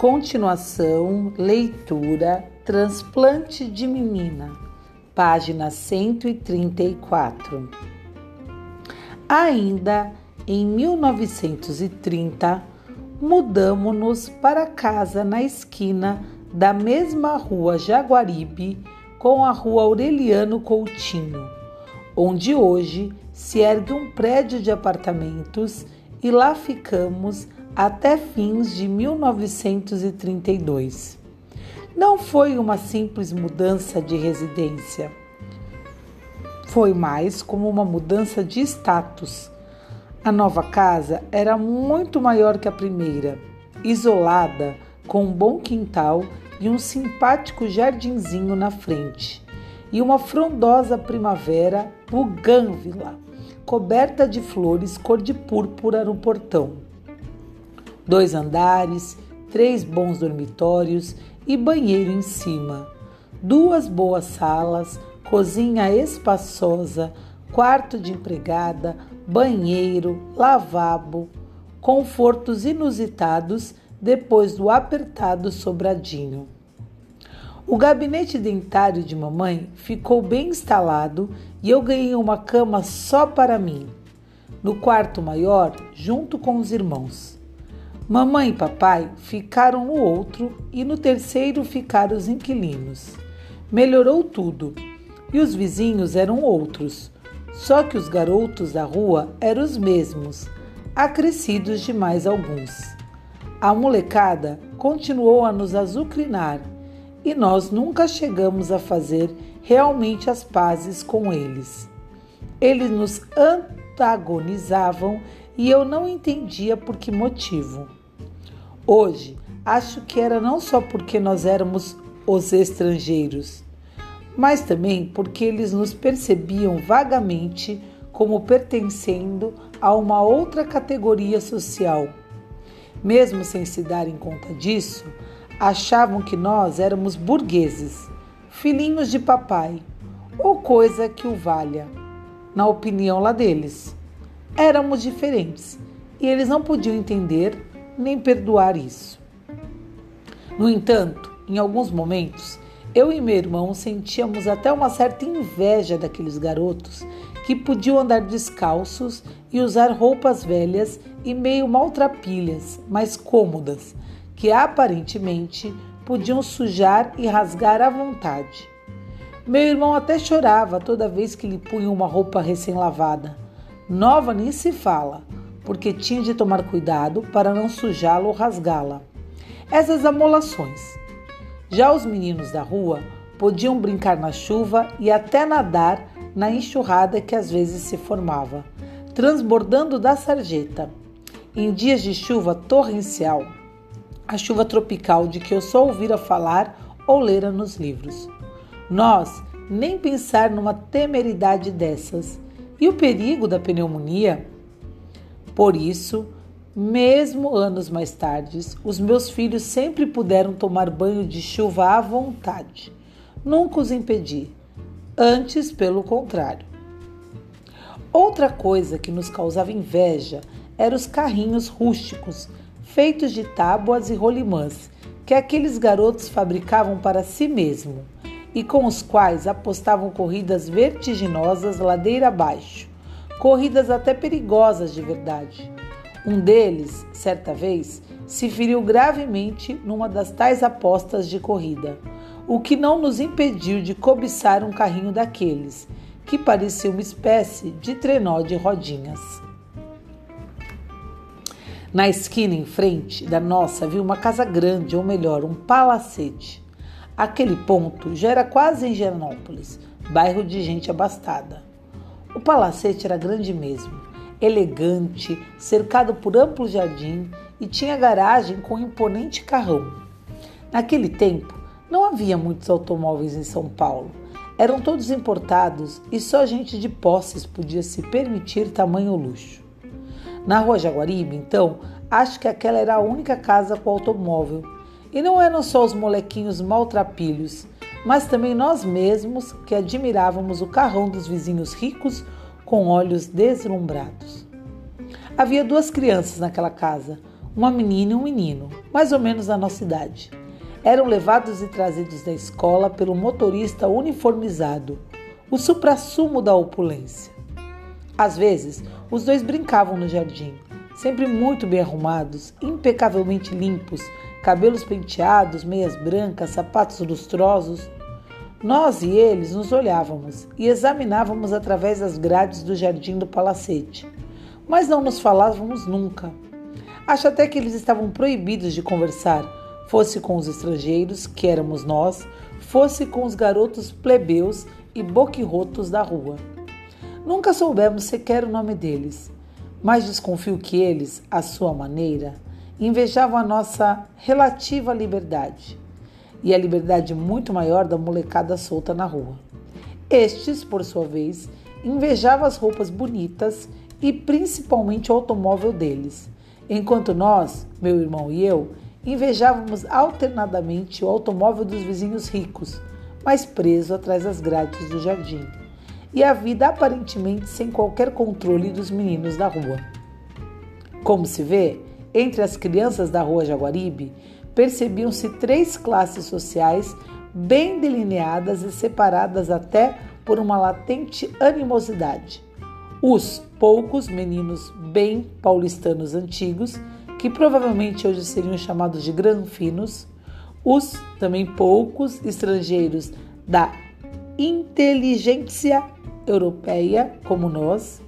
Continuação, leitura, transplante de menina, página 134. Ainda em 1930, mudamos-nos para casa na esquina da mesma rua Jaguaribe com a rua Aureliano Coutinho, onde hoje se ergue um prédio de apartamentos e lá ficamos até fins de 1932. Não foi uma simples mudança de residência, foi mais como uma mudança de status. A nova casa era muito maior que a primeira, isolada, com um bom quintal e um simpático jardinzinho na frente, e uma frondosa primavera bugânvila, coberta de flores cor de púrpura no portão dois andares, três bons dormitórios e banheiro em cima, duas boas salas, cozinha espaçosa, quarto de empregada, banheiro, lavabo, confortos inusitados depois do apertado sobradinho. O gabinete dentário de mamãe ficou bem instalado e eu ganhei uma cama só para mim, no quarto maior, junto com os irmãos. Mamãe e papai ficaram no outro e no terceiro ficaram os inquilinos. Melhorou tudo e os vizinhos eram outros, só que os garotos da rua eram os mesmos, acrescidos de mais alguns. A molecada continuou a nos azucrinar e nós nunca chegamos a fazer realmente as pazes com eles. Eles nos antagonizavam e eu não entendia por que motivo. Hoje, acho que era não só porque nós éramos os estrangeiros, mas também porque eles nos percebiam vagamente como pertencendo a uma outra categoria social. Mesmo sem se darem conta disso, achavam que nós éramos burgueses, filhinhos de papai, ou coisa que o valha, na opinião lá deles. Éramos diferentes e eles não podiam entender nem perdoar isso. No entanto, em alguns momentos, eu e meu irmão sentíamos até uma certa inveja daqueles garotos que podiam andar descalços e usar roupas velhas e meio maltrapilhas, mas cômodas, que aparentemente podiam sujar e rasgar à vontade. Meu irmão até chorava toda vez que lhe punha uma roupa recém-lavada. Nova nem se fala, porque tinha de tomar cuidado para não sujá-la ou rasgá-la. Essas amolações. Já os meninos da rua podiam brincar na chuva e até nadar na enxurrada que às vezes se formava, transbordando da sarjeta. Em dias de chuva torrencial, a chuva tropical de que eu só ouvira falar ou lera nos livros. Nós nem pensar numa temeridade dessas. E o perigo da pneumonia por isso, mesmo anos mais tarde, os meus filhos sempre puderam tomar banho de chuva à vontade. Nunca os impedi. Antes, pelo contrário. Outra coisa que nos causava inveja eram os carrinhos rústicos, feitos de tábuas e rolimãs, que aqueles garotos fabricavam para si mesmo e com os quais apostavam corridas vertiginosas ladeira abaixo corridas até perigosas de verdade. Um deles, certa vez, se feriu gravemente numa das tais apostas de corrida, o que não nos impediu de cobiçar um carrinho daqueles, que parecia uma espécie de trenó de rodinhas. Na esquina em frente da nossa havia uma casa grande, ou melhor, um palacete. Aquele ponto já era quase em Genópolis, bairro de gente abastada. O palacete era grande mesmo, elegante, cercado por amplo jardim e tinha garagem com um imponente carrão. Naquele tempo, não havia muitos automóveis em São Paulo. Eram todos importados e só gente de posses podia se permitir tamanho luxo. Na rua Jaguaribe, então, acho que aquela era a única casa com automóvel. E não eram só os molequinhos maltrapilhos, mas também nós mesmos que admirávamos o carrão dos vizinhos ricos com olhos deslumbrados. Havia duas crianças naquela casa, uma menina e um menino. mais ou menos na nossa idade. Eram levados e trazidos da escola pelo motorista uniformizado, o suprassumo da opulência. Às vezes, os dois brincavam no jardim, sempre muito bem arrumados, impecavelmente limpos, cabelos penteados, meias brancas, sapatos lustrosos. Nós e eles nos olhávamos e examinávamos através das grades do jardim do palacete, mas não nos falávamos nunca. Acho até que eles estavam proibidos de conversar, fosse com os estrangeiros, que éramos nós, fosse com os garotos plebeus e boquirrotos da rua. Nunca soubemos sequer o nome deles, mas desconfio que eles, à sua maneira, invejavam a nossa relativa liberdade e a liberdade muito maior da molecada solta na rua. Estes, por sua vez, invejavam as roupas bonitas e principalmente o automóvel deles, enquanto nós, meu irmão e eu, invejávamos alternadamente o automóvel dos vizinhos ricos, mas preso atrás das grades do jardim, e a vida aparentemente sem qualquer controle dos meninos da rua. Como se vê, entre as crianças da rua Jaguaribe, percebiam-se três classes sociais bem delineadas e separadas até por uma latente animosidade. Os poucos meninos bem paulistanos antigos, que provavelmente hoje seriam chamados de granfinos, os também poucos estrangeiros da inteligência europeia, como nós,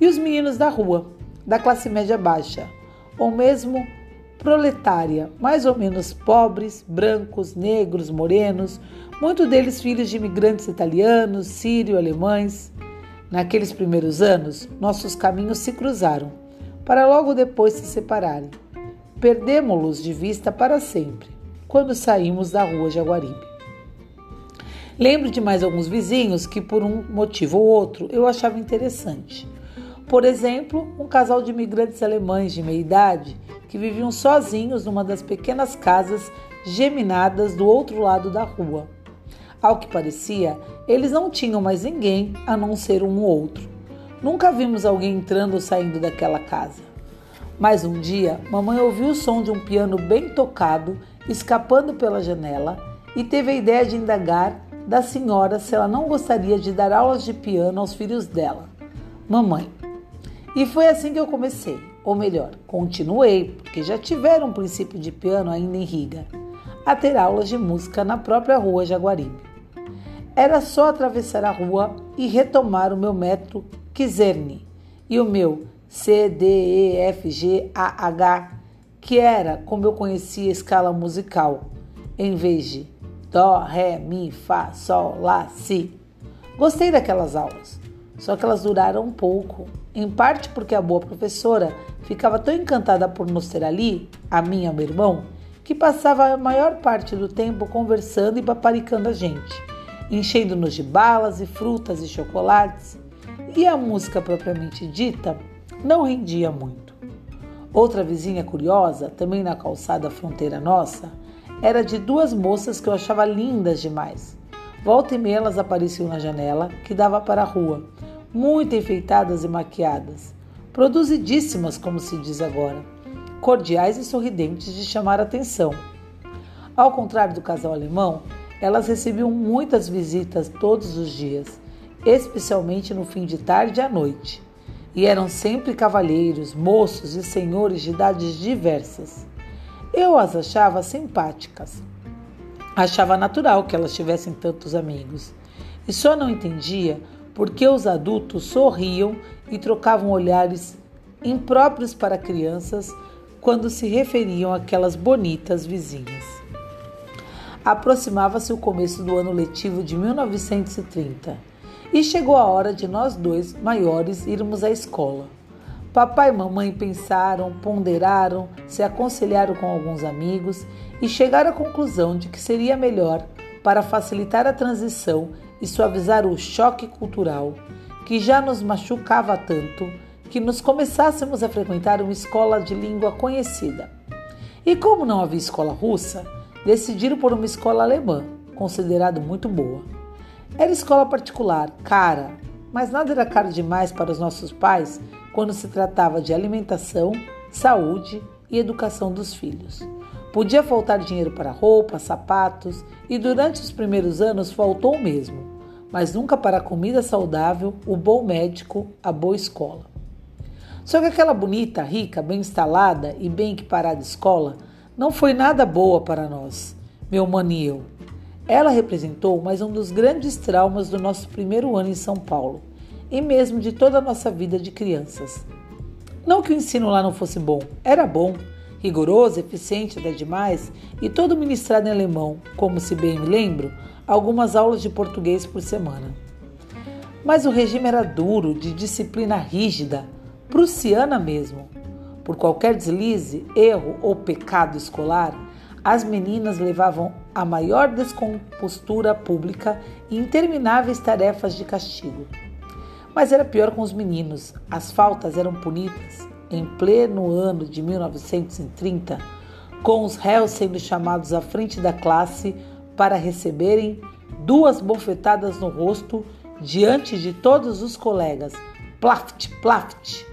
e os meninos da rua, da classe média baixa, ou mesmo proletária, mais ou menos pobres, brancos, negros, morenos, muitos deles filhos de imigrantes italianos, sírio-alemães. Naqueles primeiros anos, nossos caminhos se cruzaram, para logo depois se separarem. Perdemos-los de vista para sempre, quando saímos da rua Jaguaribe. Lembro de mais alguns vizinhos que, por um motivo ou outro, eu achava interessante. Por exemplo, um casal de imigrantes alemães de meia idade que viviam sozinhos numa das pequenas casas geminadas do outro lado da rua. Ao que parecia, eles não tinham mais ninguém a não ser um ou outro. Nunca vimos alguém entrando ou saindo daquela casa. Mas um dia, mamãe ouviu o som de um piano bem tocado escapando pela janela e teve a ideia de indagar da senhora se ela não gostaria de dar aulas de piano aos filhos dela. Mamãe, e foi assim que eu comecei, ou melhor, continuei, porque já tiveram um princípio de piano ainda em Riga, a ter aulas de música na própria rua Jaguaribe. Era só atravessar a rua e retomar o meu metro Kizerne e o meu C, D, E, F, G, A, H, que era como eu conhecia a escala musical, em vez de Dó, Ré, Mi, Fá, Sol, Lá, Si. Gostei daquelas aulas, só que elas duraram um pouco em parte porque a boa professora ficava tão encantada por nos ter ali, a mim e meu irmão, que passava a maior parte do tempo conversando e paparicando a gente, enchendo-nos de balas e frutas e chocolates, e a música propriamente dita não rendia muito. Outra vizinha curiosa, também na calçada fronteira nossa, era de duas moças que eu achava lindas demais. Volta e meia elas apareciam na janela que dava para a rua muito enfeitadas e maquiadas, produzidíssimas, como se diz agora, cordiais e sorridentes de chamar atenção. Ao contrário do casal alemão, elas recebiam muitas visitas todos os dias, especialmente no fim de tarde e à noite, e eram sempre cavalheiros, moços e senhores de idades diversas. Eu as achava simpáticas. Achava natural que elas tivessem tantos amigos, e só não entendia porque os adultos sorriam e trocavam olhares impróprios para crianças quando se referiam àquelas bonitas vizinhas. Aproximava-se o começo do ano letivo de 1930 e chegou a hora de nós dois, maiores, irmos à escola. Papai e mamãe pensaram, ponderaram, se aconselharam com alguns amigos e chegaram à conclusão de que seria melhor, para facilitar a transição e suavizar o choque cultural que já nos machucava tanto que nos começássemos a frequentar uma escola de língua conhecida. E como não havia escola russa, decidiram por uma escola alemã, considerada muito boa. Era escola particular, cara, mas nada era caro demais para os nossos pais quando se tratava de alimentação, saúde e educação dos filhos. Podia faltar dinheiro para roupas, sapatos e durante os primeiros anos faltou mesmo, mas nunca para a comida saudável, o bom médico, a boa escola. Só que aquela bonita, rica, bem instalada e bem equiparada escola não foi nada boa para nós, meu mano e eu. Ela representou mais um dos grandes traumas do nosso primeiro ano em São Paulo e mesmo de toda a nossa vida de crianças. Não que o ensino lá não fosse bom, era bom rigoroso, eficiente até demais, e todo ministrado em alemão, como se bem me lembro, algumas aulas de português por semana. Mas o regime era duro, de disciplina rígida, prussiana mesmo. Por qualquer deslize, erro ou pecado escolar, as meninas levavam a maior descompostura pública e intermináveis tarefas de castigo. Mas era pior com os meninos. As faltas eram punidas em pleno ano de 1930, com os réus sendo chamados à frente da classe para receberem duas bofetadas no rosto diante de todos os colegas. Plaft, plaft,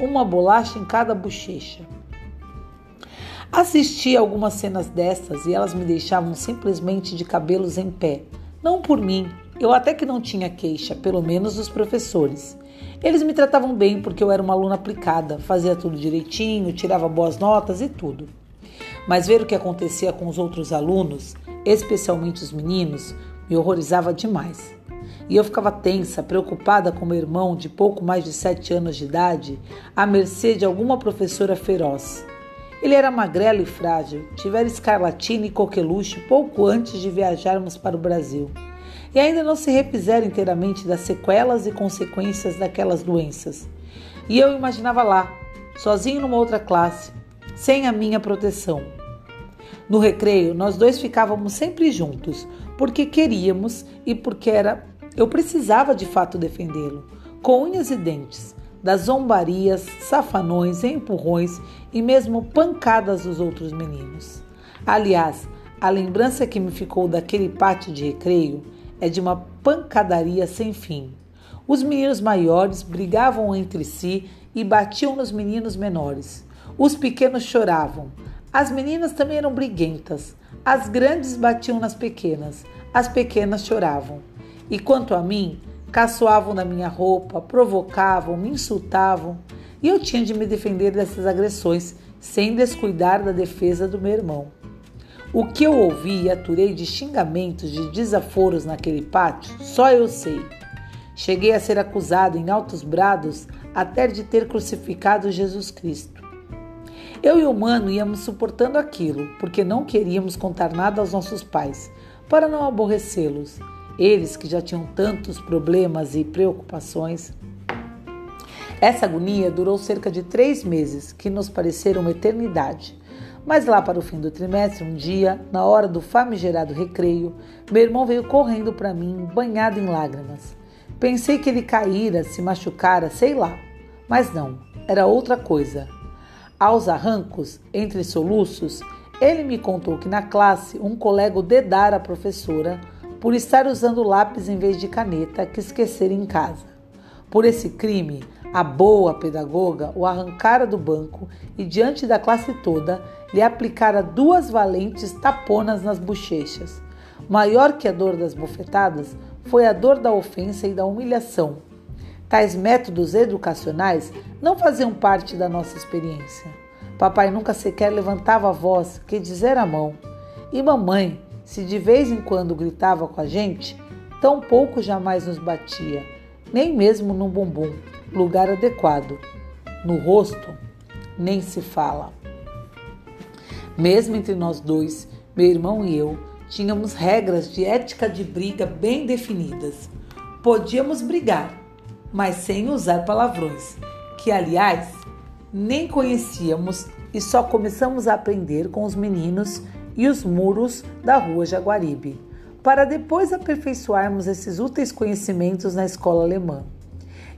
uma bolacha em cada bochecha. Assisti algumas cenas dessas e elas me deixavam simplesmente de cabelos em pé. Não por mim, eu até que não tinha queixa, pelo menos dos professores. Eles me tratavam bem porque eu era uma aluna aplicada, fazia tudo direitinho, tirava boas notas e tudo. Mas ver o que acontecia com os outros alunos, especialmente os meninos, me horrorizava demais. E eu ficava tensa, preocupada com meu irmão de pouco mais de sete anos de idade, à mercê de alguma professora feroz. Ele era magrelo e frágil, tivera escarlatina e coqueluche pouco antes de viajarmos para o Brasil e ainda não se refizeram inteiramente das sequelas e consequências daquelas doenças. E eu imaginava lá, sozinho numa outra classe, sem a minha proteção. No recreio, nós dois ficávamos sempre juntos, porque queríamos e porque era eu precisava de fato defendê-lo, com unhas e dentes, das zombarias, safanões, empurrões e mesmo pancadas dos outros meninos. Aliás, a lembrança que me ficou daquele pátio de recreio é de uma pancadaria sem fim. Os meninos maiores brigavam entre si e batiam nos meninos menores. Os pequenos choravam. As meninas também eram briguentas. As grandes batiam nas pequenas. As pequenas choravam. E quanto a mim, caçoavam na minha roupa, provocavam, me insultavam. E eu tinha de me defender dessas agressões, sem descuidar da defesa do meu irmão. O que eu ouvi e aturei de xingamentos, de desaforos naquele pátio, só eu sei. Cheguei a ser acusado em altos brados até de ter crucificado Jesus Cristo. Eu e o mano íamos suportando aquilo, porque não queríamos contar nada aos nossos pais, para não aborrecê-los, eles que já tinham tantos problemas e preocupações. Essa agonia durou cerca de três meses, que nos pareceram uma eternidade. Mas lá para o fim do trimestre, um dia, na hora do famigerado recreio, meu irmão veio correndo para mim, banhado em lágrimas. Pensei que ele caíra, se machucara, sei lá. Mas não, era outra coisa. Aos arrancos, entre soluços, ele me contou que na classe um colega dedara a professora por estar usando lápis em vez de caneta que esquecera em casa. Por esse crime, a boa pedagoga o arrancara do banco e, diante da classe toda, lhe aplicara duas valentes taponas nas bochechas. Maior que a dor das bofetadas foi a dor da ofensa e da humilhação. Tais métodos educacionais não faziam parte da nossa experiência. Papai nunca sequer levantava a voz, que dizer a mão. E mamãe, se de vez em quando gritava com a gente, tão pouco jamais nos batia, nem mesmo no bumbum, lugar adequado. No rosto, nem se fala. Mesmo entre nós dois, meu irmão e eu, tínhamos regras de ética de briga bem definidas. Podíamos brigar, mas sem usar palavrões, que aliás nem conhecíamos e só começamos a aprender com os meninos e os muros da rua Jaguaribe, para depois aperfeiçoarmos esses úteis conhecimentos na escola alemã.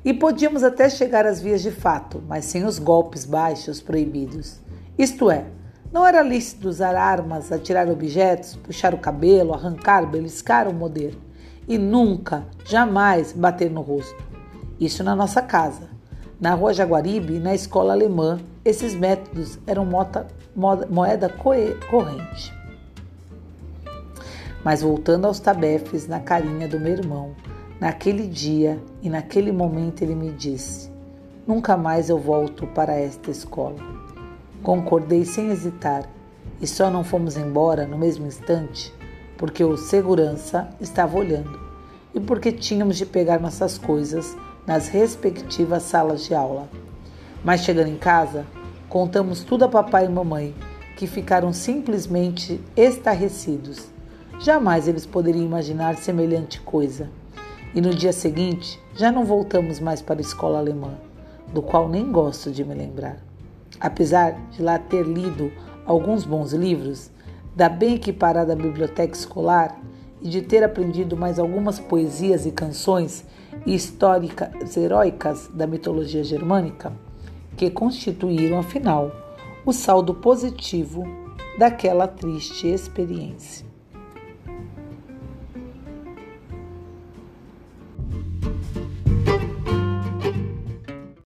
E podíamos até chegar às vias de fato, mas sem os golpes baixos proibidos. Isto é, não era lícito usar armas, atirar objetos, puxar o cabelo, arrancar, beliscar ou morder. E nunca, jamais bater no rosto. Isso na nossa casa. Na rua Jaguaribe na escola alemã, esses métodos eram moeda corrente. Mas voltando aos tabefes na carinha do meu irmão, naquele dia e naquele momento ele me disse: Nunca mais eu volto para esta escola. Concordei sem hesitar e só não fomos embora no mesmo instante porque o segurança estava olhando e porque tínhamos de pegar nossas coisas nas respectivas salas de aula. Mas chegando em casa, contamos tudo a papai e mamãe, que ficaram simplesmente estarrecidos. Jamais eles poderiam imaginar semelhante coisa. E no dia seguinte, já não voltamos mais para a escola alemã, do qual nem gosto de me lembrar. Apesar de lá ter lido alguns bons livros, da bem equiparada biblioteca escolar e de ter aprendido mais algumas poesias e canções históricas heróicas da mitologia germânica, que constituíram, afinal, o saldo positivo daquela triste experiência.